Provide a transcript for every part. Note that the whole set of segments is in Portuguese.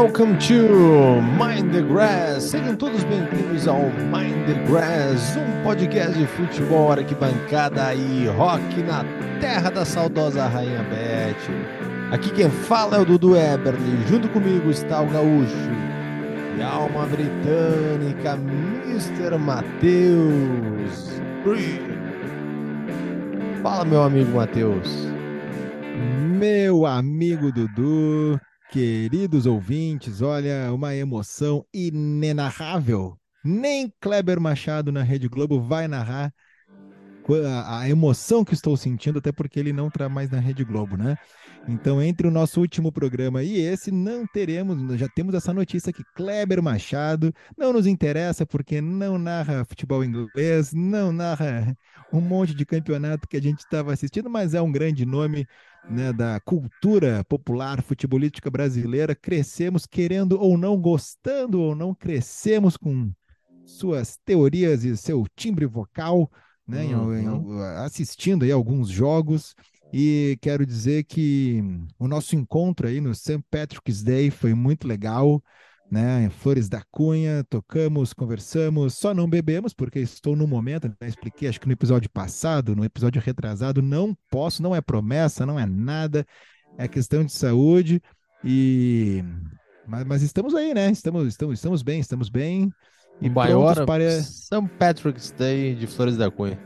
Welcome to Mind the Grass. Sejam todos bem-vindos ao Mind the Grass, um podcast de futebol, arquibancada e rock na terra da saudosa Rainha Beth. Aqui quem fala é o Dudu Eberly, junto comigo está o Gaúcho e alma britânica, Mr. Matheus. Fala, meu amigo Matheus. Meu amigo Dudu, queridos ouvintes, olha, uma emoção inenarrável. Nem Kleber Machado na Rede Globo vai narrar a, emoção que estou sentindo, até porque ele não está mais na Rede Globo, né? Então, entre o nosso último programa e esse, não teremos, já temos essa notícia que Kleber Machado não nos interessa porque não narra futebol inglês, não narra um monte de campeonato que a gente estava assistindo, mas é um grande nome né, da cultura popular futebolística brasileira. Crescemos querendo ou não, gostando ou não, crescemos com suas teorias e seu timbre vocal, né, uhum. em, assistindo aí alguns jogos. E quero dizer que o nosso encontro aí no St. Patrick's Day foi muito legal né? Flores da Cunha, tocamos, conversamos, só não bebemos, porque estou no momento, né? expliquei, acho que no episódio passado, no episódio retrasado, não posso, não é promessa, não é nada, é questão de saúde, e mas, mas estamos aí, né? Estamos, estamos, estamos bem, estamos bem. E maior para São Patrick's Day de Flores da Cunha.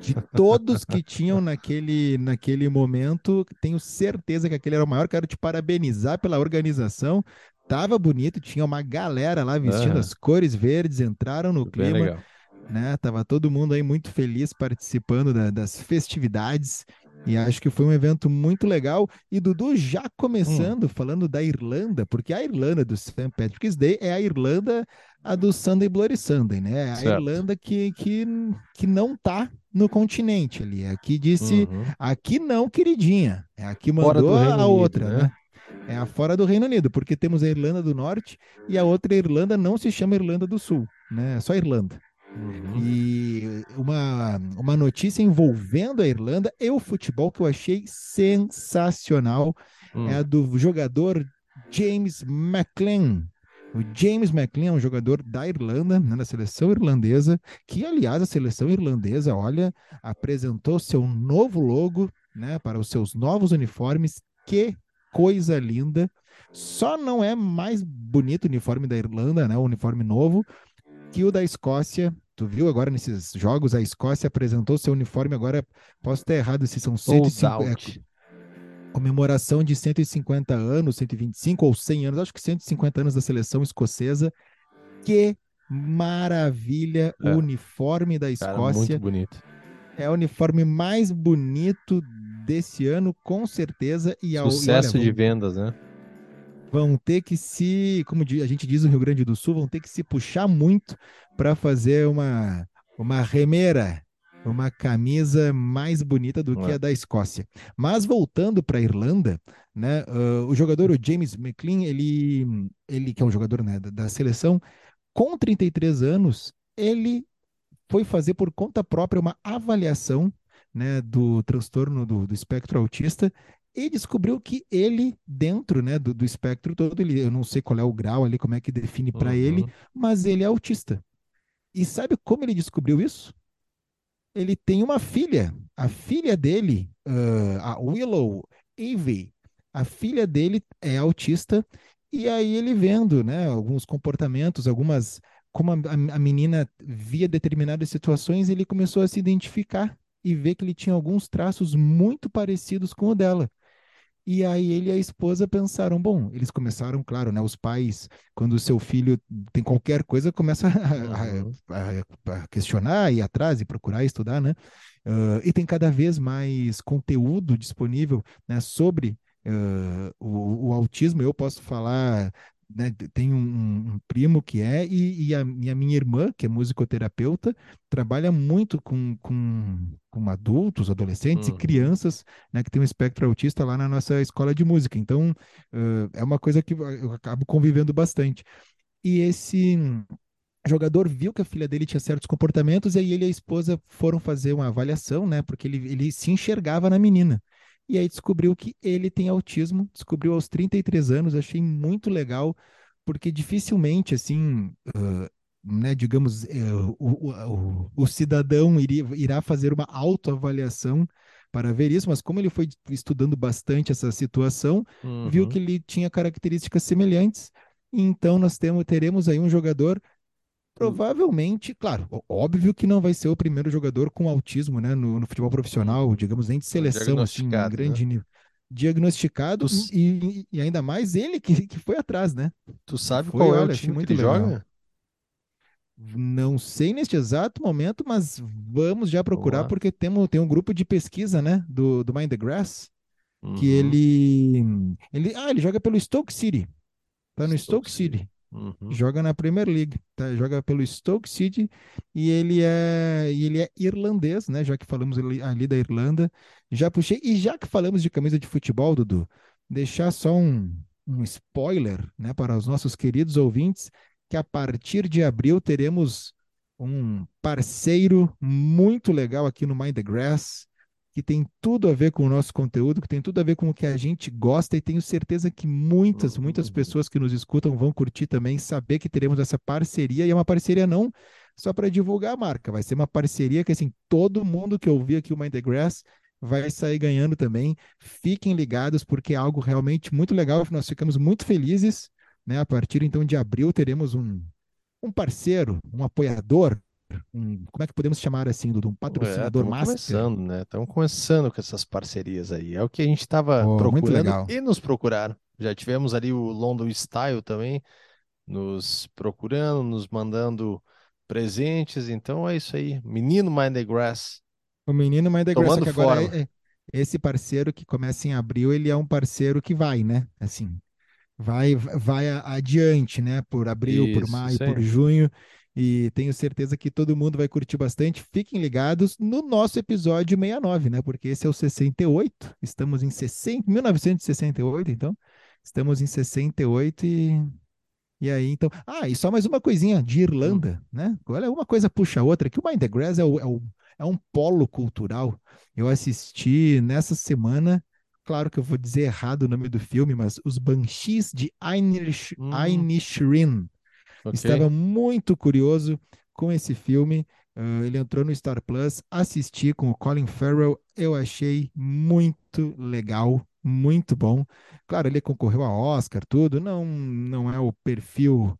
De todos que tinham naquele, naquele momento, tenho certeza que aquele era o maior. Quero te parabenizar pela organização. Tava bonito, tinha uma galera lá vestindo uhum. as cores verdes, entraram no clima. Né? Tava todo mundo aí muito feliz participando da, das festividades. E acho que foi um evento muito legal. E Dudu já começando hum. falando da Irlanda, porque a Irlanda do St. Patrick's Day é a Irlanda a do Sunday Bloody Sunday, né? É a certo. Irlanda que, que, que não tá no continente ali. Aqui disse, uhum. aqui não, queridinha. É aqui mandou a outra, Unido, né? né? É a fora do Reino Unido, porque temos a Irlanda do Norte e a outra Irlanda não se chama Irlanda do Sul, né? É só Irlanda. Uhum. E uma, uma notícia envolvendo a Irlanda e o futebol que eu achei sensacional uhum. é a do jogador James McLean. O James McLean é um jogador da Irlanda, né, da seleção irlandesa, que, aliás, a seleção irlandesa, olha, apresentou seu novo logo né, para os seus novos uniformes. Que coisa linda. Só não é mais bonito o uniforme da Irlanda, né? O uniforme novo, que o da Escócia. Tu viu agora nesses jogos? A Escócia apresentou seu uniforme agora. Posso estar errado se são 150. É, comemoração de 150 anos, 125 ou 100 anos, acho que 150 anos da seleção escocesa. Que maravilha é. o uniforme da Escócia. Cara, muito bonito. É o uniforme mais bonito desse ano, com certeza. E Sucesso e olha, de vendas, né? Vão ter que se, como a gente diz no Rio Grande do Sul, vão ter que se puxar muito para fazer uma, uma remeira, uma camisa mais bonita do que a da Escócia. Mas voltando para a Irlanda, né, uh, o jogador o James McLean, ele, ele que é um jogador né, da, da seleção, com 33 anos, ele foi fazer por conta própria uma avaliação né, do transtorno do, do espectro autista e descobriu que ele, dentro né, do, do espectro todo, ele, eu não sei qual é o grau ali, como é que define para uhum. ele, mas ele é autista. E sabe como ele descobriu isso? Ele tem uma filha. A filha dele, uh, a Willow Evie, a filha dele é autista, e aí ele vendo né, alguns comportamentos, algumas. Como a, a menina via determinadas situações, ele começou a se identificar e ver que ele tinha alguns traços muito parecidos com o dela. E aí ele e a esposa pensaram, bom, eles começaram, claro, né? Os pais, quando o seu filho tem qualquer coisa, começa a, a, a questionar, ir atrás e procurar estudar, né? Uh, e tem cada vez mais conteúdo disponível né, sobre uh, o, o, autismo. Eu posso falar né, tem um, um, primo que é, e, e, a, e, a, minha irmã, que é musicoterapeuta, trabalha muito com, com, com adultos, adolescentes uhum. e crianças né, que têm um espectro autista lá na nossa escola de música. Então, uh, é uma coisa que eu acabo convivendo bastante. E esse jogador viu que a filha dele tinha certos comportamentos, e aí ele e a esposa foram fazer uma avaliação, né, porque ele, ele se enxergava na menina. E aí descobriu que ele tem autismo, descobriu aos 33 anos, achei muito legal, porque dificilmente, assim, uh, né, digamos, uh, o, o, o, cidadão iria, irá fazer uma autoavaliação para ver isso, mas como ele foi estudando bastante essa situação, uhum. viu que ele tinha características semelhantes, então nós temos, teremos aí um jogador Provavelmente, claro, óbvio que não vai ser o primeiro jogador com autismo, né, no, no futebol profissional, digamos, nem de seleção, assim, um grande né? nível. Diagnosticado tu... e, e, ainda mais ele que, que foi atrás, né? Tu sabe foi, qual é olha, o time muito que ele legal. joga? Não sei neste exato momento, mas vamos já procurar, Olá. porque temos, tem um grupo de pesquisa, né, do, do Mind the Grass, uhum. que ele, ele. Ah, ele joga pelo Stoke City. Tá no Stoke, Stoke City. City. Uhum. Joga na Premier League, tá? Joga pelo Stoke City e ele é e ele é irlandês, né? Já que falamos ali, ali, da Irlanda, já puxei e já que falamos de camisa de futebol, Dudu, deixar só um, um spoiler, né, para os nossos queridos ouvintes, que a partir de abril teremos um parceiro muito legal aqui no Mind the Grass, que tem tudo a ver com o nosso conteúdo, que tem tudo a ver com o que a gente gosta e tenho certeza que muitas, muitas uhum. pessoas que nos escutam vão curtir também, saber que teremos essa parceria e é uma parceria não só para divulgar a marca, vai ser uma parceria que assim, todo mundo que ouvir aqui o Mind the Grass vai sair ganhando também. Fiquem ligados porque é algo realmente muito legal, nós ficamos muito felizes, né? A partir então de abril teremos um um parceiro, um apoiador, um, como é que podemos chamar assim, Dudu? Um patrocinador é, master? começando, né? Estamos começando com essas parcerias aí. É o que a gente estava oh, procurando e nos procuraram. Já tivemos ali o London Style também, nos procurando, nos mandando presentes. Então é isso aí. Menino Mind the Grass. O menino Mind the Grass, que agora é, é, esse parceiro que começa em abril, ele é um parceiro que vai, né? Assim, vai vai adiante, né? Por abril, isso, por maio, por junho e tenho certeza que todo mundo vai curtir bastante. Fiquem ligados no nosso episódio 69, né? Porque esse é o 68. Estamos em 60, 1968, então. Estamos em 68 e e aí, então. Ah, e só mais uma coisinha de Irlanda, né? Olha, uma coisa puxa a outra, que o Mind the Grass é, o, é, o, é um polo cultural. Eu assisti nessa semana, claro que eu vou dizer errado o nome do filme, mas Os Banshees de Inish, hum. Inisherin. Okay. Estava muito curioso com esse filme. Uh, ele entrou no Star Plus, assisti com o Colin Farrell, eu achei muito legal, muito bom. Claro, ele concorreu a Oscar, tudo, não, não é o perfil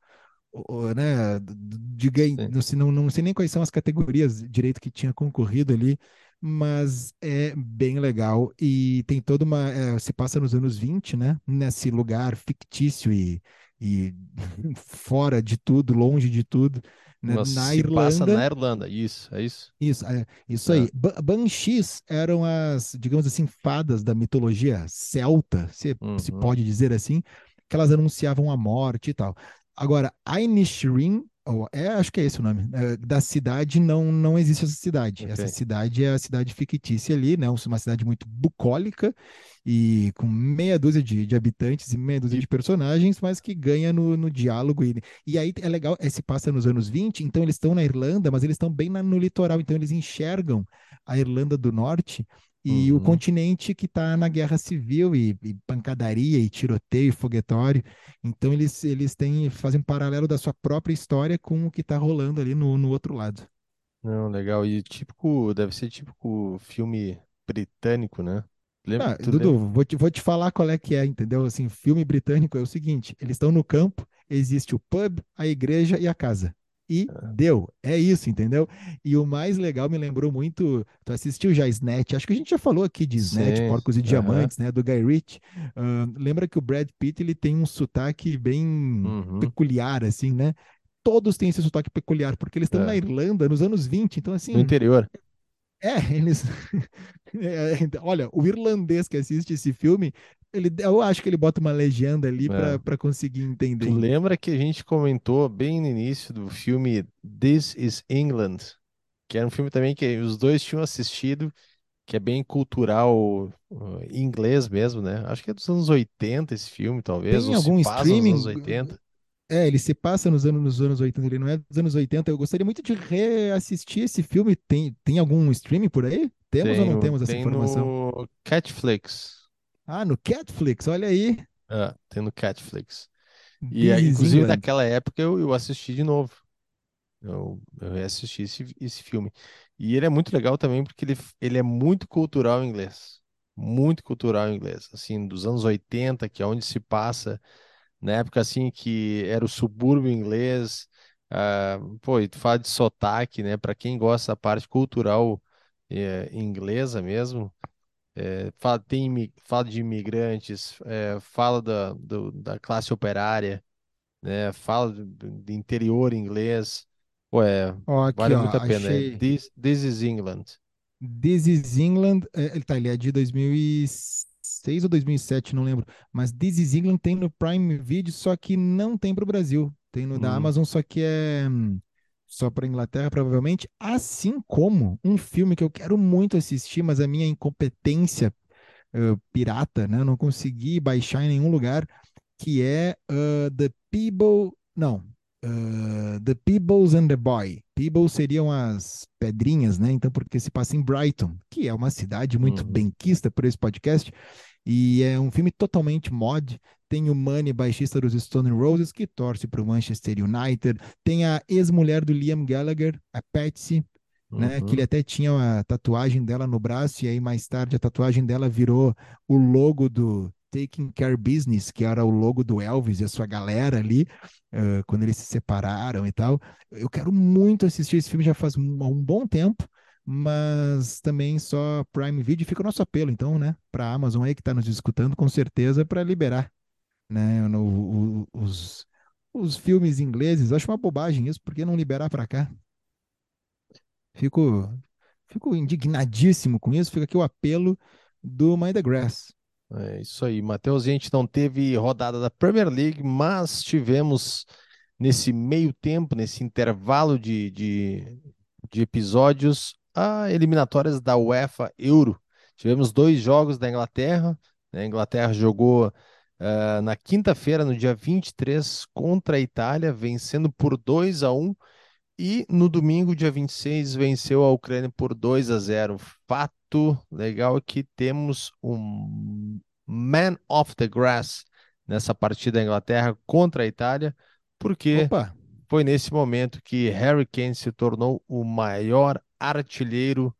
né, de ganho, não sei, não, não sei nem quais são as categorias direito que tinha concorrido ali, mas é bem legal e tem toda uma. É, se passa nos anos 20, né? Nesse lugar fictício e e fora de tudo, longe de tudo, né? na Irlanda. Passa na Irlanda, isso, é isso? Isso, é, isso é. aí. Banshees eram as, digamos assim, fadas da mitologia celta, se, uhum. se pode dizer assim, que elas anunciavam a morte e tal. Agora, Inisherin Oh, é, acho que é esse o nome. É, da cidade não não existe essa cidade. Okay. Essa cidade é a cidade fictícia ali, né? Uma cidade muito bucólica e com meia dúzia de, de habitantes e meia dúzia de personagens, mas que ganha no, no diálogo. E, e aí é legal, é, se passa nos anos 20, então eles estão na Irlanda, mas eles estão bem na, no litoral, então eles enxergam a Irlanda do Norte e uhum. o continente que está na guerra civil e, e, pancadaria e tiroteio, foguetório. Então eles, eles têm, fazem um paralelo da sua própria história com o que está rolando ali no, no outro lado. Não, legal. E típico, deve ser típico filme britânico, né? Lembra, ah, Dudu, vou te, vou te falar qual é que é, entendeu? Assim, filme britânico é o seguinte: eles estão no campo, existe o pub, a igreja e a casa e é. deu. É isso, entendeu? E o mais legal me lembrou muito. Tu assistiu já Snatch? Acho que a gente já falou aqui de Snatch, Sim. Porcos e Diamantes, né? Do Guy Ritchie. Uh, lembra que o Brad Pitt ele tem um sotaque bem uhum. peculiar, assim, né? Todos têm esse sotaque peculiar, porque eles estão é. na Irlanda nos anos 20, então assim. No interior. É, eles. é, olha, o irlandês que assiste esse filme ele, eu acho que ele bota uma legenda ali é. para conseguir entender. Tu lembra que a gente comentou bem no início do filme This is England, que era um filme também que os dois tinham assistido, que é bem cultural uh, inglês mesmo, né? Acho que é dos anos 80 esse filme, talvez. Tem algum streaming? Nos anos 80. É, ele se passa nos anos, nos anos 80, ele não é dos anos 80. Eu gostaria muito de reassistir esse filme. Tem, tem algum streaming por aí? Temos ou não Tem, temos essa tem informação? no Catflix. Ah, no Catflix, olha aí. É, tem no Catflix. E, This é, inclusive, England. naquela época eu, eu assisti de novo. Eu, eu reassisti esse, esse filme. E ele é muito legal também porque ele, ele é muito cultural inglês. Muito cultural inglês. Assim, dos anos 80, que é onde se passa, na época assim que era o subúrbio inglês. ah, pô, e tu fala de sotaque, né? Para quem gosta da parte cultural eh, inglesa mesmo, eh, fala, tem, fala de imigrantes, eh, fala da, do- da classe operária né? Fala do interior inglês. Pô, é, Ó, aqui, vale ó, muito a pena. É achei. This, This is England. This is England, é, ele tá, ele é de 2006 ou 2007, não lembro. Mas This is England tem no Prime Video, só que não tem para o Brasil. Tem no da Hum, Amazon, só que é só para Inglaterra, provavelmente. Assim como um filme que eu quero muito assistir, mas a minha incompetência eh, pirata, né? Não consegui baixar em nenhum lugar, que é uh, The People. Não. uh, the Peebles and the Boy. Peebles seriam as pedrinhas, né? Então, porque se passa em Brighton, que é uma cidade muito uhum, benquista por esse podcast, e é um filme totalmente mod. Tem o Manny, baixista dos Stone Roses, que torce para o Manchester United. Tem a ex-mulher do Liam Gallagher, a Patsy, né? Que ele uhum. até tinha a tatuagem dela no braço, e aí mais tarde a tatuagem dela virou o logo do Taking Care Business, que era o logo do Elvis e a sua galera ali, eh, quando eles se separaram e tal. Eu quero muito assistir esse filme já faz um, um bom tempo, mas também só Prime Video fica o nosso apelo, então, né? Para a Amazon aí que está nos escutando, com certeza, para liberar, né? no- o- os, os filmes ingleses. Acho uma bobagem isso, por que não liberar para cá? Fico, fico indignadíssimo com isso. Fica aqui o apelo do Mind the Grass. É isso aí, Matheus. A gente não teve rodada da Premier League, mas tivemos nesse meio tempo, nesse intervalo de, de, de episódios, a eliminatórias da UEFA Euro. Tivemos dois jogos da Inglaterra. né? A Inglaterra jogou ah, na quinta-feira, no dia 23, contra a Itália, vencendo por 2 a 1. E no domingo, dia 26, venceu a Ucrânia por 2 a 0. Fato legal é que temos um Man of the Grass nessa partida da Inglaterra contra a Itália, porque Opa, foi nesse momento que Harry Kane se tornou o maior artilheiro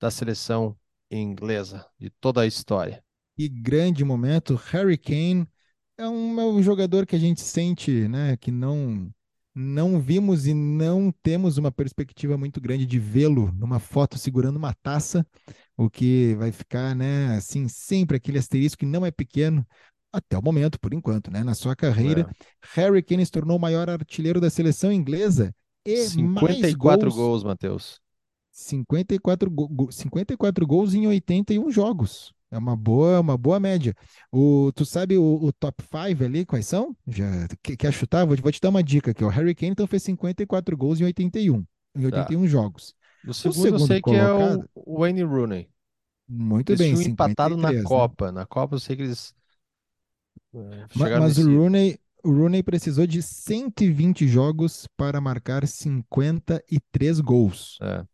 da seleção inglesa de toda a história. que grande momento. Harry Kane é um, é um jogador que a gente sente, né, que não não vimos e não temos uma perspectiva muito grande de vê-lo numa foto segurando uma taça, o que vai ficar, né, assim, sempre aquele asterisco que não é pequeno até o momento, por enquanto, né, na sua carreira. É. Harry Kane se tornou o maior artilheiro da seleção inglesa e mais 54 gols, gols, Matheus. 54, go- go- 54 gols em 81 jogos. É uma boa, uma boa média. O, tu sabe o, o top 5 ali, quais são? Já, que- quer chutar? Vou, te- vou te dar uma dica aqui. O Harry Kane então fez 54 gols em 81, em Tá. 81 jogos. O O segundo eu segundo sei que é o colocado, Wayne Rooney. muito Eles bem, tinham empatado na 53, né? Copa. Na Copa eu sei que eles é, Ma- chegaram Mas o. Rooney, o Rooney precisou de 120 jogos para marcar 53 gols. É,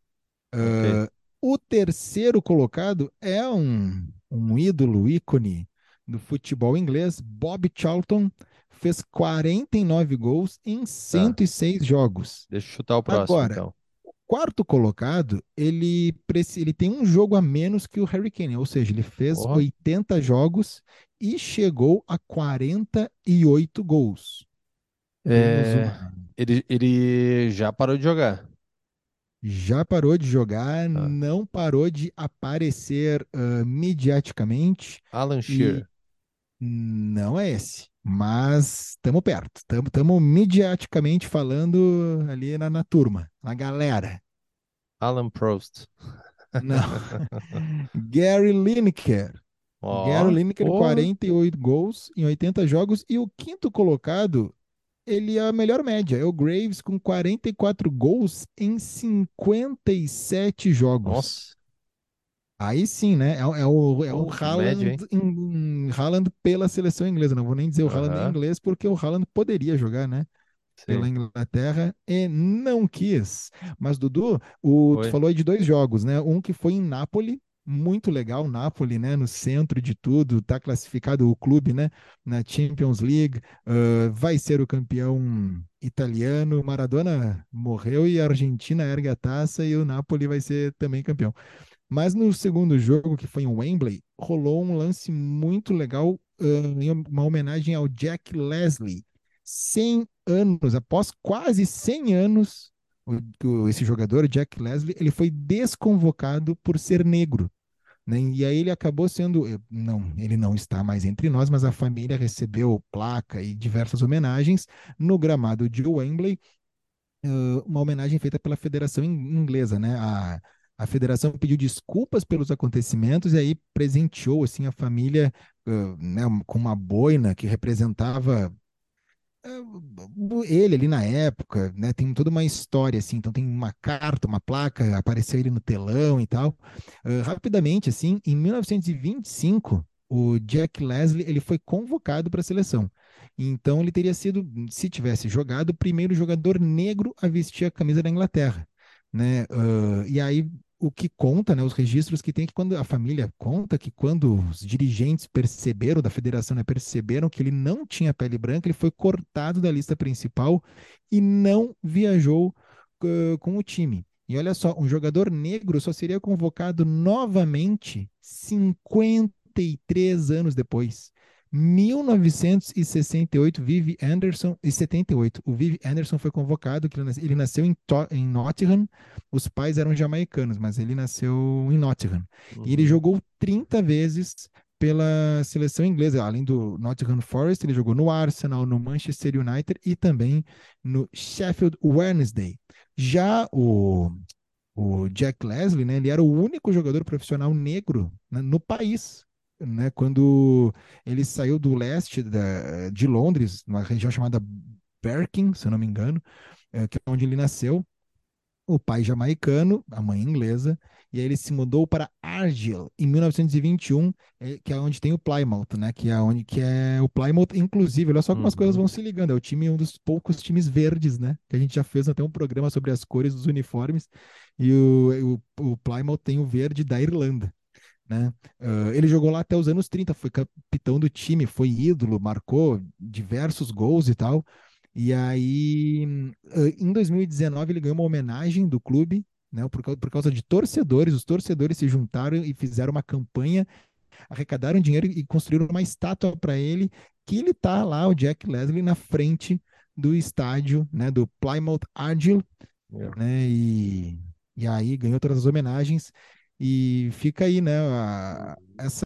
ok. Ah, o terceiro colocado é um, um ídolo, ícone do futebol inglês, Bob Charlton, fez 49 gols em Tá. 106 jogos. Deixa eu chutar o próximo, Agora, então. quarto colocado, ele, ele tem um jogo a menos que o Harry Kane, ou seja, ele fez Ó, 80 jogos e chegou a 48 gols. É, ele, ele já parou de jogar. Já parou de jogar, Tá. não parou de aparecer ah, mediaticamente Alan Shearer. não é esse, mas estamos perto, estamos mediaticamente falando ali na, na turma, na galera. Alan Prost. Não, Gary Lineker. Gary Ó, Lineker, pô, 48 gols em 80 jogos. E o quinto colocado, ele é a melhor média. É o Graves com 44 gols em 57 jogos. nossa, Aí sim, né? É, é o, é o média? Haaland, em, Haaland pela seleção inglesa. Não vou nem dizer o Haaland em Aham, inglês, porque o Haaland poderia jogar, né? pela Inglaterra e não quis. Mas, Dudu, o, tu falou aí de dois jogos, né? Um que foi em Nápoles, muito legal, Napoli, né, no centro de tudo, está classificado o clube, né, na Champions League, uh, vai ser o campeão italiano, Maradona morreu e a Argentina ergue a taça e o Napoli vai ser também campeão. Mas no segundo jogo, que foi em Wembley, rolou um lance muito legal, em uma homenagem ao Jack Leslie. 100 anos, após quase 100 anos, o, esse jogador, Jack Leslie, ele foi desconvocado por ser negro. Né? E aí ele acabou sendo, eh, não, ele não está mais entre nós, mas a família recebeu placa e diversas homenagens no gramado de Wembley, uma homenagem feita pela Federação Inglesa, né? A, a federação pediu desculpas pelos acontecimentos e aí presenteou assim a família uh, né, com uma boina que representava ele ali na época, né, tem toda uma história assim, então tem uma carta, uma placa, apareceu ele no telão e tal. Uh, rapidamente assim, em 1925, o Jack Leslie, ele foi convocado para a seleção. Então ele teria sido, se tivesse jogado, o primeiro jogador negro a vestir a camisa da Inglaterra, né? Uh, e aí o que conta, né, os registros que tem que quando a família conta que quando os dirigentes perceberam da federação, né, perceberam que ele não tinha pele branca, ele foi cortado da lista principal e não viajou uh, com o time. E olha só, um jogador negro só seria convocado novamente 53 anos depois. 1968, Vivi Anderson, e 78, o Vivi Anderson foi convocado, que ele nasceu em, em Nottingham, os pais eram jamaicanos, mas ele nasceu em Nottingham. Uhum. E ele uhum. jogou 30 vezes pela seleção inglesa, além do Nottingham Forest, ele jogou no Arsenal, no Manchester United e também no Sheffield Wednesday. Já o, o Jack Leslie, né, ele era o único jogador profissional negro né, no país né, quando ele saiu do leste da, de Londres, numa região chamada Berkin, se eu não me engano, é, que é onde ele nasceu. O pai jamaicano, a mãe inglesa, e aí ele se mudou para Argyll em 1921, é, que é onde tem o Plymouth, né? Que é onde que é o Plymouth, inclusive, olha só como uhum. as coisas vão se ligando. É o time, um dos poucos times verdes, né? Que a gente já fez até um programa sobre as cores dos uniformes. E o, o, o Plymouth tem o verde da Irlanda. Né? Uh, ele jogou lá até os anos 30, foi capitão do time, foi ídolo, marcou diversos gols e tal. E aí, uh, em 2019, ele ganhou uma homenagem do clube, né, por, por causa de torcedores. Os torcedores se juntaram e fizeram uma campanha, arrecadaram dinheiro e construíram uma estátua para ele, que ele tá lá, o Jack Leslie, na frente do estádio, né, do Plymouth Argyle, yeah. né, e, e aí ganhou todas as homenagens. E fica aí, né? A, essa,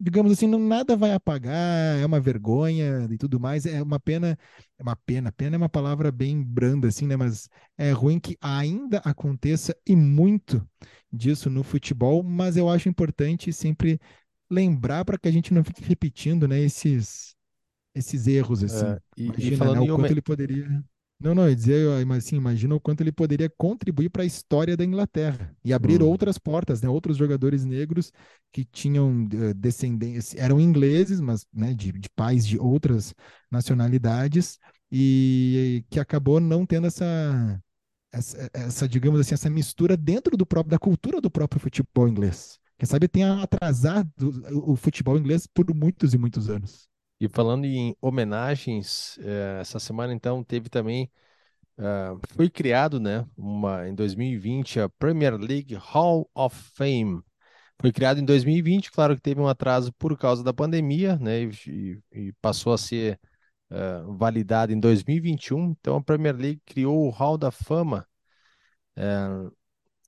digamos assim, não, nada vai apagar, é uma vergonha e tudo mais. É uma pena, é uma pena. Pena é uma palavra bem branda, assim, né? Mas é ruim que ainda aconteça e muito disso no futebol. Mas eu acho importante sempre lembrar para que a gente não fique repetindo, né? Esses, esses erros, assim. É, e, Imagina, e falando né, o quanto ele poderia. Não, não, eu dizia, assim, imagina o quanto ele poderia contribuir para a história da Inglaterra e abrir hum. outras portas, né? Outros jogadores negros que tinham uh, descendência, eram ingleses, mas né, de, de pais de outras nacionalidades e que acabou não tendo essa, essa, essa, digamos assim, essa mistura dentro do próprio da cultura do próprio futebol inglês. Quem sabe tenha atrasado o futebol inglês por muitos e muitos anos. E falando em homenagens, eh, essa semana então teve também, uh, foi criado, né, uma, em 2020, a Premier League Hall of Fame. Foi criado em 2020, claro que teve um atraso por causa da pandemia, né, e, e passou a ser uh, validado em 2021. Então a Premier League criou o Hall da Fama, uh,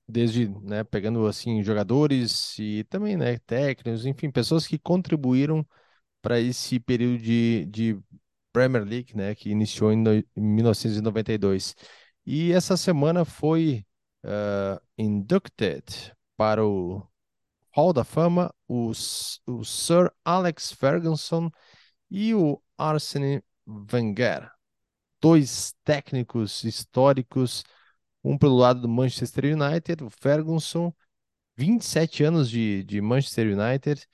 desde, né, pegando assim jogadores e também, né, técnicos, enfim, pessoas que contribuíram para esse período de, de Premier League, né, que iniciou em, no, em 1992. E essa semana foi uh, inducted para o Hall da Fama o, o Sir Alex Ferguson e o Arsene Wenger, dois técnicos históricos, um pelo lado do Manchester United, o Ferguson, 27 anos de, de Manchester United,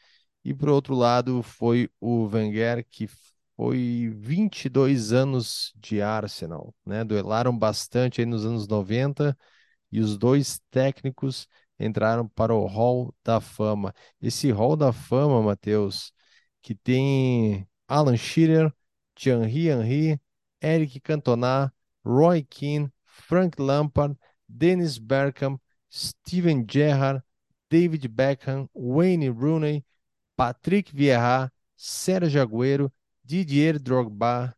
e por outro lado, foi o Wenger, que foi 22 anos de Arsenal, né? Duelaram bastante aí nos anos 90 e os dois técnicos entraram para o Hall da Fama. Esse Hall da Fama, Matheus, que tem Alan Shearer, Thierry Henry, Eric Cantona, Roy Keane, Frank Lampard, Dennis Bergkamp, Steven Gerrard, David Beckham, Wayne Rooney, Patrick Vieira, Sérgio Agüero, Didier Drogba,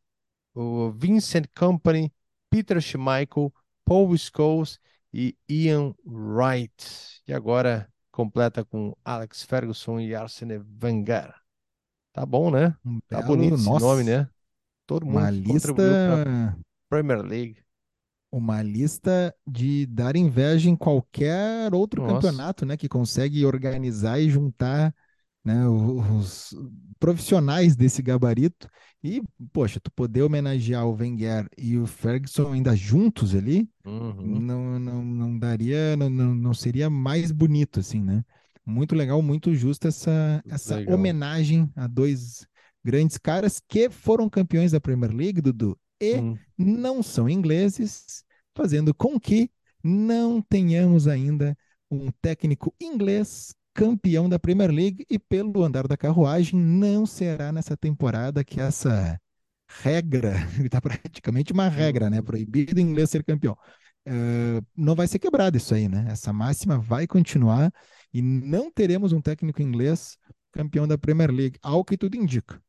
o Vincent Company, Peter Schmeichel, Paul Scholes e Ian Wright. E agora completa com Alex Ferguson e Arsene Wenger. Tá bom, né? Um Tá belo, bonito esse nossa, nome, né? Todo uma mundo que contribuiu para a lista, Premier League. uma lista de dar inveja em qualquer outro Nossa. campeonato, né, que consegue organizar e juntar, né, os profissionais desse gabarito. E, poxa, tu poder homenagear o Wenger e o Ferguson ainda juntos ali, Uhum. não, não, não daria, não, não, seria mais bonito, assim, né? Muito legal, muito justa essa, essa Legal. homenagem a dois grandes caras que foram campeões da Premier League, Dudu, e Hum. não são ingleses, fazendo com que não tenhamos ainda um técnico inglês campeão da Premier League e pelo andar da carruagem não será nessa temporada que essa regra, está praticamente uma regra, né? Proibido o inglês ser campeão. Eh, não vai ser quebrado isso aí, né? Essa máxima vai continuar e não teremos um técnico inglês campeão da Premier League, ao que tudo indica.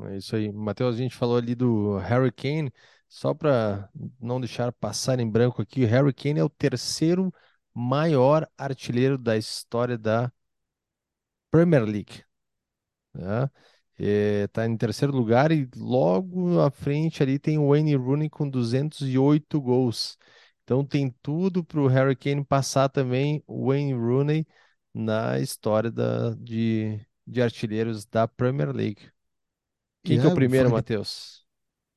É isso aí. Matheus, a gente falou ali do Harry Kane, só para não deixar passar em branco aqui, Harry Kane é o terceiro maior artilheiro da história da Premier League. Né? Está em terceiro lugar e logo à frente ali tem o Wayne Rooney com 208 gols. Então tem tudo para o Harry Kane passar também o Wayne Rooney na história da, de, de artilheiros da Premier League. Quem que é o É, primeiro, foi- Matheus?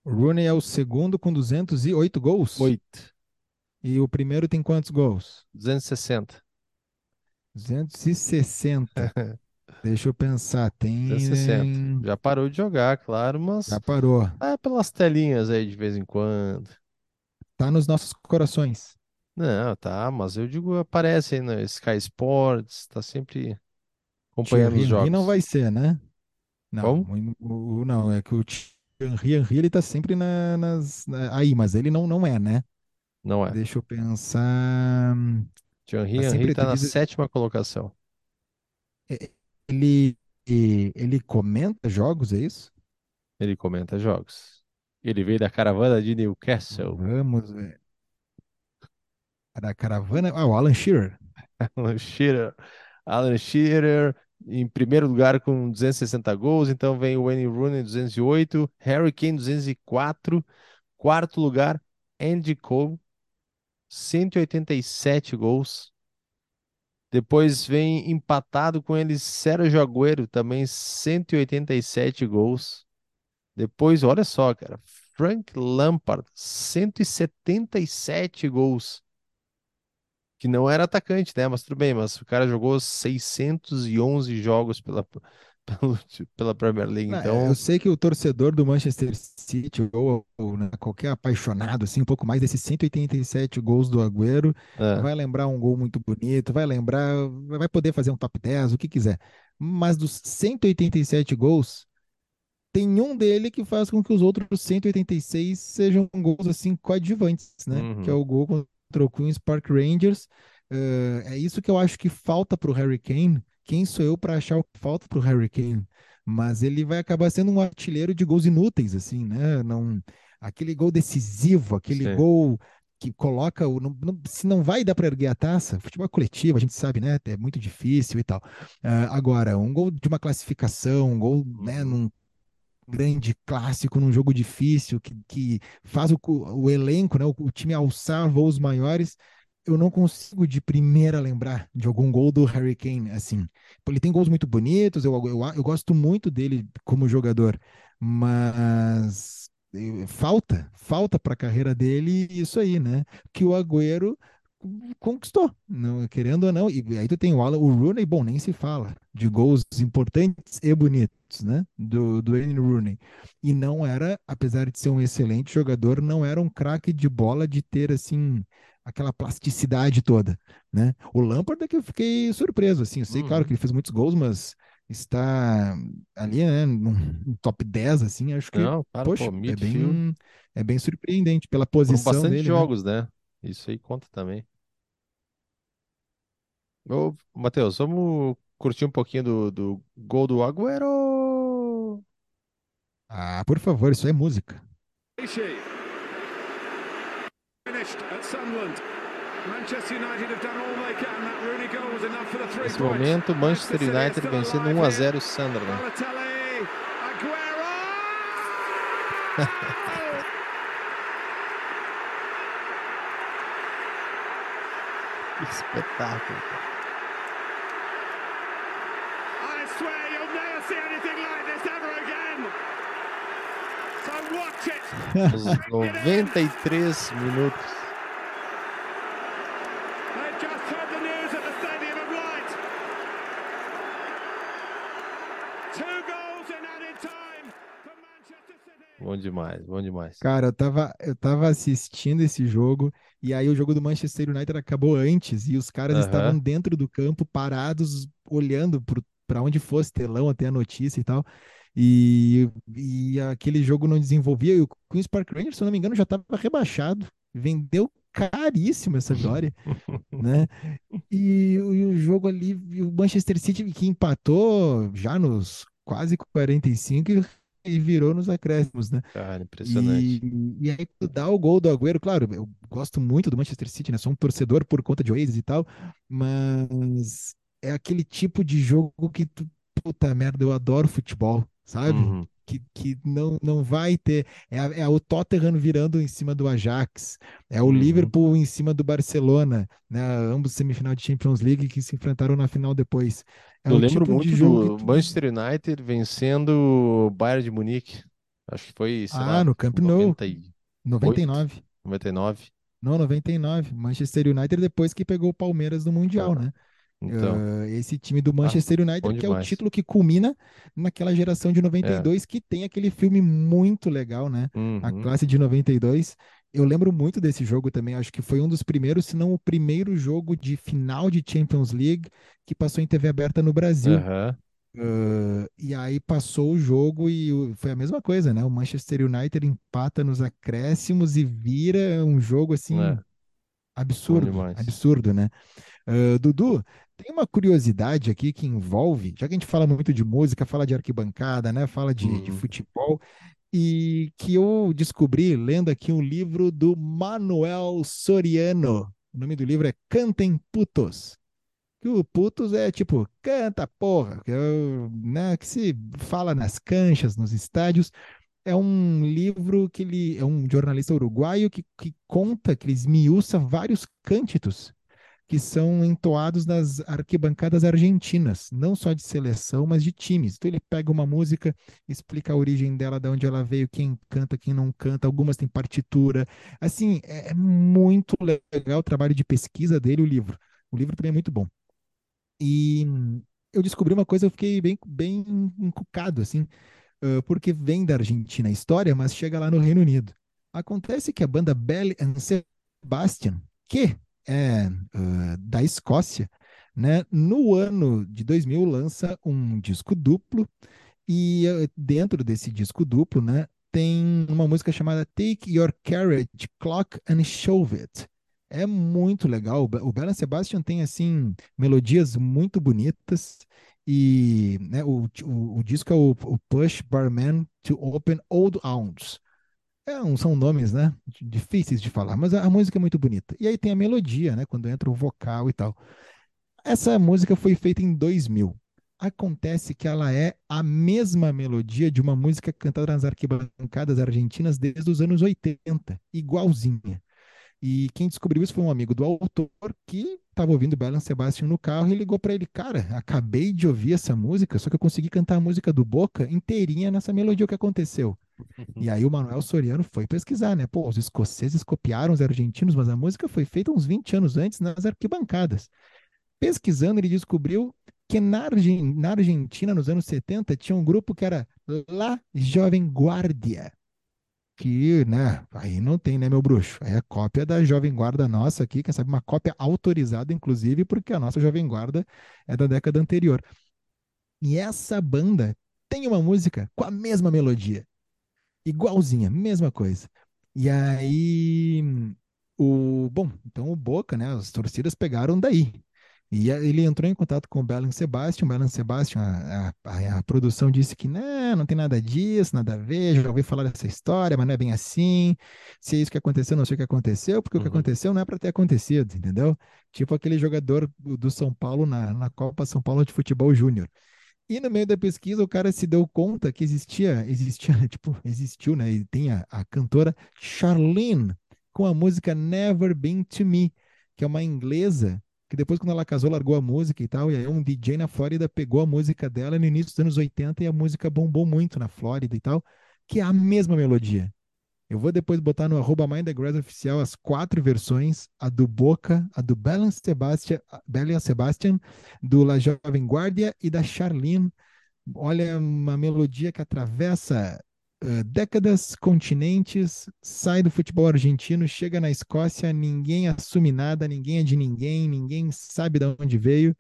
Rooney é o segundo com 208 gols. Oito. E o primeiro tem quantos gols? 260. 260. Deixa eu pensar, tem. 260. Já parou de jogar, claro, mas Já parou. é pelas telinhas aí de vez em quando. Tá nos nossos corações. Não, tá, mas eu digo, aparece aí no Sky Sports, tá sempre acompanhando Thierry os Henry jogos. não vai ser, né? Não, Como? o- o- não, é que o Thierry Henry ele tá sempre na- nas, na- aí, mas ele não, não é, né? Não é. Deixa eu pensar. Thierry Mas Henry tá na diz- sétima colocação. Ele, ele comenta jogos, é isso? Ele comenta jogos. Ele veio da caravana de Newcastle. Vamos ver. Da caravana. Ah, o Alan Shearer. Alan Shearer. Alan Shearer em primeiro lugar com 260 gols. Então vem o Wayne Rooney 208, Harry Kane 204. Quarto lugar, Andy Cole 187 gols. Depois vem empatado com ele Sérgio Agüero, também 187 gols. Depois, olha só, cara, Frank Lampard, 177 gols. Que não era atacante, né? Mas tudo bem, mas o cara jogou 611 jogos pela, pela Premier League. Então, Eu sei que o torcedor do Manchester City, ou, ou, né, qualquer apaixonado, assim, um pouco mais desses 187 gols do Agüero, é, vai lembrar um gol muito bonito, vai lembrar, vai poder fazer um top 10, o que quiser. Mas dos 187 gols, tem um dele que faz com que os outros 186 sejam gols assim coadjuvantes, né? Que é Uhum. o gol contra o Queen's Park Rangers. Eh, é isso que eu acho que falta para o Harry Kane. Quem sou eu para achar o que falta para o Harry Kane? Mas ele vai acabar sendo um artilheiro de gols inúteis, assim, né? Não, aquele gol decisivo, aquele Sim. gol que coloca o. não- não- se não vai dar para erguer a taça, futebol é coletivo, a gente sabe, né? É muito difícil e tal. Ah, agora, um gol de uma classificação, um gol, né, Uhum. num grande clássico, num jogo difícil, que, que faz o, o elenco, né, o, o time alçar voos maiores. Eu não consigo de primeira lembrar de algum gol do Harry Kane, assim. Ele tem gols muito bonitos, eu, eu, eu gosto muito dele como jogador, mas falta, falta para a carreira dele isso aí, né? Que o Agüero conquistou, não, querendo ou não. E aí tu tem o Alan, o Rooney, bom, nem se fala, de gols importantes e bonitos, né? Do, do Wayne Rooney. E não era, apesar de ser um excelente jogador, não era um craque de bola de ter, assim, aquela plasticidade toda, né? O Lampard é que eu fiquei surpreso, assim, eu sei, uhum. claro, que ele fez muitos gols, mas está ali, né, no top 10, assim, acho que, não, cara, poxa, pô, é bem, é bem surpreendente pela posição Foram bastante dele, né? jogos, né? né? Isso aí conta também. Ô, Matheus, vamos curtir um pouquinho do, do gol do Agüero? Ah, por favor, isso é música. Nesse momento, Manchester United vencendo 1 a 0 o Sunderland. que espetáculo, cara. Os 93 minutos. Bom demais, bom demais. Cara, eu tava, eu tava assistindo esse jogo e aí o jogo do Manchester United acabou antes e os caras uhum. estavam dentro do campo parados olhando para onde fosse telão até a notícia e tal. E, e aquele jogo não desenvolvia. E o Queen's Park Rangers, se eu não me engano, já estava rebaixado. Vendeu caríssimo essa vitória, né? E, e, o jogo ali, o Manchester City que empatou já nos quase 45 e, e virou nos acréscimos, né? Cara, impressionante. E, e aí tu dá o gol do Agüero, claro, eu gosto muito do Manchester City, né? Sou um torcedor por conta de Oasis e tal, mas é aquele tipo de jogo que tu, puta merda, eu adoro futebol, sabe? Uhum. Que, que não, não vai ter. É, é, o Tottenham virando em cima do Ajax, é o uhum. Liverpool em cima do Barcelona, né? Ambos semifinal de Champions League que se enfrentaram na final depois. É Eu lembro tipo muito do tu... Manchester United vencendo o Bayern de Munique. Acho que foi, sei ah, lá, no Camp Nou. 99. 99. Não, 99. Manchester United depois que pegou o Palmeiras no Mundial, ah. né? Então, uh, esse time do Manchester ah, United, que é o título que culmina naquela geração de 92, é. que tem aquele filme muito legal, né? Uhum. A classe de 92. Eu lembro muito desse jogo também, acho que foi um dos primeiros, se não o primeiro jogo de final de Champions League que passou em TV aberta no Brasil. Uhum. Uh, e aí passou o jogo e foi a mesma coisa, né? O Manchester United empata nos acréscimos e vira um jogo assim é. absurdo, absurdo, né? Uh, Dudu, tem uma curiosidade aqui que envolve, já que a gente fala muito de música, fala de arquibancada, né? Fala de, uhum. de futebol, e que eu descobri lendo aqui um livro do Manuel Soriano. O nome do livro é Cantem Putos. Que o putos é tipo, canta porra, que, é, né, que se fala nas canchas, nos estádios. É um livro que ele é um jornalista uruguaio que, que conta, que ele esmiuça vários cânticos que são entoados nas arquibancadas argentinas, não só de seleção, mas de times. Então ele pega uma música, explica a origem dela, de onde ela veio, quem canta, quem não canta, algumas têm partitura. Assim, é, é muito legal o trabalho de pesquisa dele, o livro. O livro também é muito bom. E eu descobri uma coisa, eu fiquei bem, bem encucado, assim, porque vem da Argentina a história, mas chega lá no Reino Unido. Acontece que a banda Belle and Sebastian, que é uh, da Escócia, né? No ano de 2000 lança um disco duplo e uh, dentro desse disco duplo, né, tem uma música chamada Take Your Carriage Clock and Shove It. É muito legal. O Bela Sebastian tem assim melodias muito bonitas e né, o, o, o, disco é o, o Push Barman to Open Old Ounds. É, são nomes, né? Difíceis de falar, mas a, a, música é muito bonita. E aí tem a melodia, né? Quando entra o vocal e tal. Essa música foi feita em 2000. Acontece que ela é a mesma melodia de uma música cantada nas arquibancadas argentinas desde os anos 80, igualzinha. E quem descobriu isso foi um amigo do autor que estava ouvindo Bela Sebastian no carro e ligou para ele: Cara, acabei de ouvir essa música, só que eu consegui cantar a música do Boca inteirinha nessa melodia. O que aconteceu? E aí o Manuel Soriano foi pesquisar, né? Pô, os escoceses copiaram os argentinos, mas a música foi feita uns 20 anos antes nas arquibancadas. Pesquisando, ele descobriu que na, Argen na Argentina, nos anos 70, tinha um grupo que era La Jovem Guardia. Que, né, aí não tem, né, meu bruxo? É cópia da Jovem Guarda nossa aqui, quem sabe uma cópia autorizada, inclusive, porque a nossa Jovem Guarda é da década anterior. E essa banda tem uma música com a mesma melodia. Igualzinha, mesma coisa. E aí, o bom, então o Boca, né? As torcidas pegaram daí. E ele entrou em contato com o Belen Sebastian. O Belen Sebastian, a, a, a, produção disse que não, não tem nada disso, nada a ver. Já ouvi falar dessa história, mas não é bem assim. Se é isso que aconteceu, não sei o que aconteceu, porque uhum. o que uhum. aconteceu não é para ter acontecido, entendeu? Tipo aquele jogador do, do São Paulo na, na Copa São Paulo de Futebol Júnior. E no meio da pesquisa, o cara se deu conta que existia, existia, tipo, existiu, né? E tem a, a cantora Charlene com a música Never Been to Me, que é uma inglesa que depois, quando ela casou, largou a música e tal. E aí um DJ na Flórida pegou a música dela no início dos anos 80 e a música bombou muito na Flórida e tal, que é a mesma melodia. Eu vou depois botar no arroba oficial as quatro versões, a do Boca, a do Belen Sebastian, Sebastian, do La Jovem Guardia e da Charlene. Olha, uma melodia que atravessa uh, décadas, continentes, sai do futebol argentino, chega na Escócia, ninguém assume nada, ninguém é de ninguém, ninguém sabe de onde veio,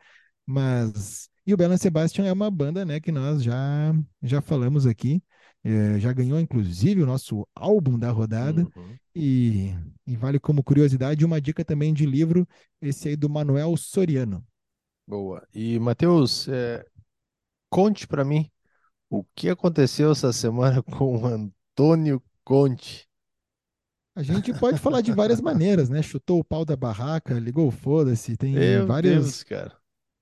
mas... E o Belen Sebastian é uma banda, né, que nós já, já falamos aqui, é, já ganhou, inclusive, o nosso álbum da rodada. Uhum. E, e, vale como curiosidade uma dica também de livro, esse aí do Manuel Soriano. Boa. E, Matheus, é, conte para mim o que aconteceu essa semana com o Antônio Conte. A gente pode falar de várias maneiras, né? Chutou o pau da barraca, ligou foda-se, tem Meu várias. Deus, cara.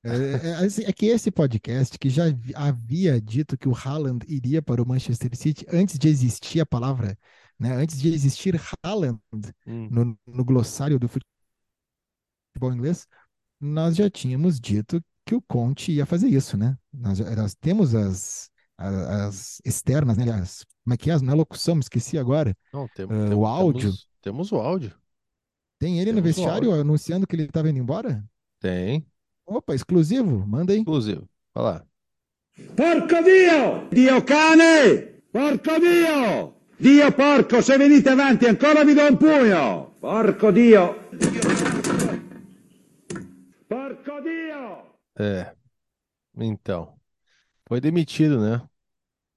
É, é, é, assim, é, que esse podcast, que já havia dito que o Haaland iria para o Manchester City antes de existir a palavra, né, antes de existir Haaland hum. no, no, glossário do futebol inglês, nós já tínhamos dito que o Conte ia fazer isso, né? Nós, nós temos as, as, as, externas, né? As, como é que é? Não é locução, esqueci agora. Não, uh, o áudio. Temos, temos, o áudio. Tem ele temos no vestiário anunciando que ele estava indo embora? Tem. Opa, exclusivo? Manda aí. Exclusivo. Vai lá. Porco Dio! Dio cane! Porco Dio! Dio porco, se venite avanti ancora vi do un pugno! Porco Dio! Porco Dio! É. Então. Foi demitido, né?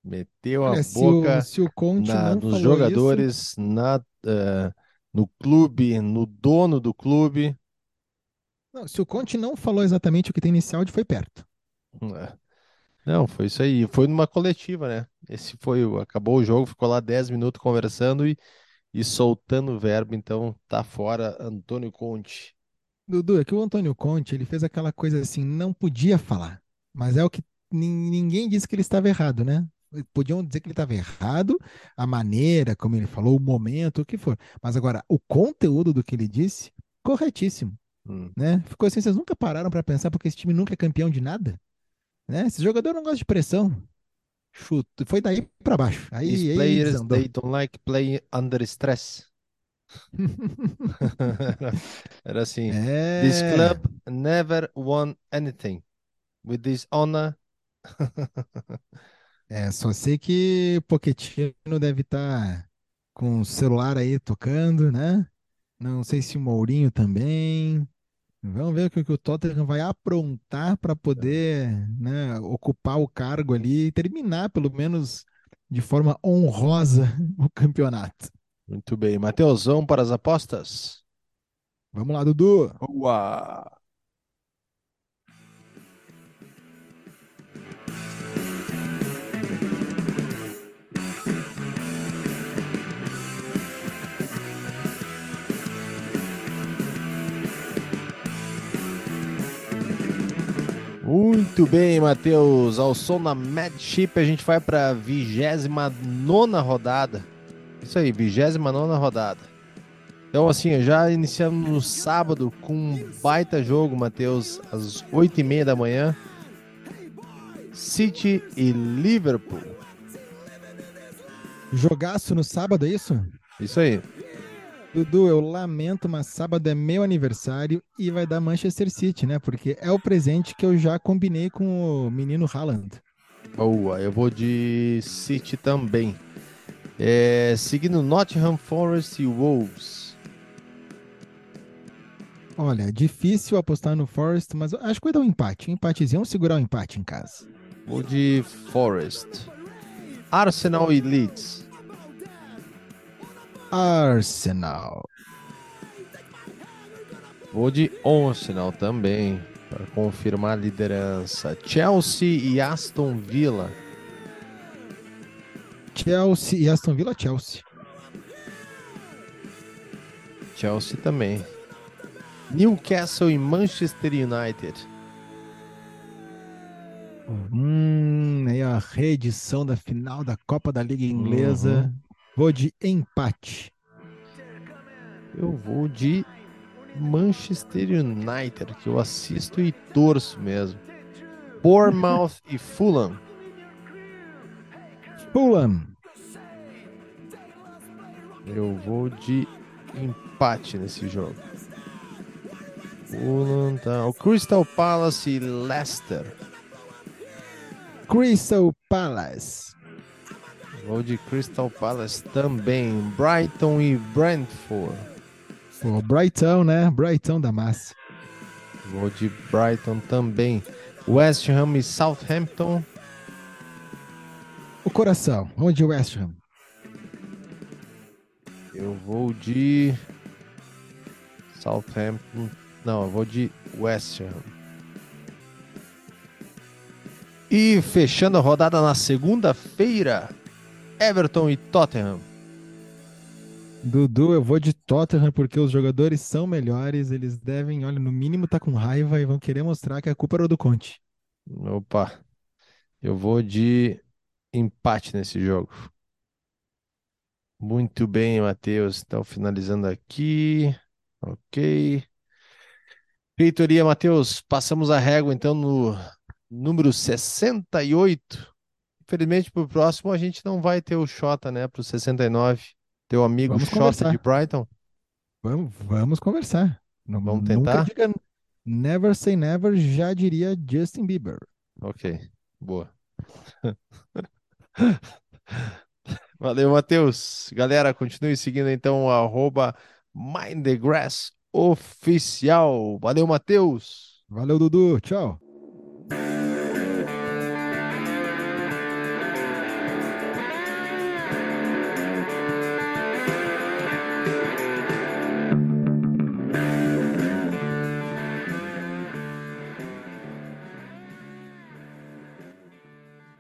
Meteu a Olha, boca se o, se o na, nos jogadores, isso... na, uh, no clube, no dono do clube. Não, se o Conte não falou exatamente o que tem nesse áudio, foi perto. É. Não, foi isso aí. Foi numa coletiva, né? Esse foi, acabou o jogo, ficou lá 10 minutos conversando e, e soltando o verbo, então tá fora Antônio Conte. Dudu, é que o Antônio Conte, ele fez aquela coisa assim, não podia falar, mas é o que ninguém disse que ele estava errado, né? Podiam dizer que ele estava errado, a maneira como ele falou, o momento, o que for. Mas agora, o conteúdo do que ele disse, corretíssimo. Hum. Né? Ficou assim, vocês nunca pararam para pensar porque esse time nunca é campeão de nada? Né? Esse jogador não gosta de pressão. Chuto. Foi daí para baixo. Aí, These aí players, they don't like playing under stress. Era assim. É... This club never won anything. With this honor. é, só sei que Pochettino deve estar tá com o celular aí tocando, né? Não sei se o Mourinho também. Vamos ver o que, o Tottenham vai aprontar para poder né, ocupar o cargo ali e terminar, pelo menos de forma honrosa, o campeonato. Muito bem. Matheus, vamos para as apostas? Vamos lá, Dudu. Boa! Muito bem, Matheus. Ao som da Madship, a gente vai para a 29 rodada. Isso aí, 29 rodada. Então, assim, já iniciamos no sábado com um baita jogo, Matheus, às 8h30 da manhã. City e Liverpool. Jogaço no sábado, é isso? Isso aí. Dudu, eu lamento, mas sábado é meu aniversário e vai dar Manchester City, né? Porque é o presente que eu já combinei com o menino Haaland. Boa, eu vou de City também. É, seguindo Nottingham Forest e Wolves. Olha, difícil apostar no Forest, mas acho que vai dar um empate. Um empatezinho, vamos segurar o um empate em casa. Vou de Forest. Arsenal e Leeds. Arsenal. Vou de Arsenal também, para confirmar a liderança. Chelsea e Aston Villa. Chelsea e Aston Villa, Chelsea. Chelsea também. Newcastle e Manchester United. Hum, aí a reedição da final da Copa da Liga Inglesa. Uhum. Vou de empate. Eu vou de Manchester United, que eu assisto e torço mesmo. Bournemouth e Fulham. Fulham. Eu vou de empate nesse jogo. Fulham tá. O Crystal Palace e Leicester. Crystal Palace. Vou de Crystal Palace também. Brighton e Brentford. O Brighton, né? Brighton da massa. Vou de Brighton também. West Ham e Southampton. O coração. Vamos de West Ham. Eu vou de Southampton. Não, eu vou de West Ham. E fechando a rodada na segunda-feira, Everton e Tottenham. Dudu, eu vou de Tottenham porque os jogadores são melhores, eles devem, olha, no mínimo tá com raiva e vão querer mostrar que a culpa era do Conte. Opa, eu vou de empate nesse jogo. Muito bem, Matheus. Então, finalizando aqui. Ok. Reitoria, Matheus, passamos a régua então no número 68. Infelizmente, para o próximo a gente não vai ter o Xota, né? Para o 69. Teu amigo vamos Xota conversar. de Brighton. Vamos, vamos conversar. Não, vamos tentar? Diga never say never, já diria Justin Bieber. Ok, boa. Valeu, Matheus. Galera, continue seguindo então o arroba Mind the Grass oficial. Valeu, Matheus. Valeu, Dudu. Tchau.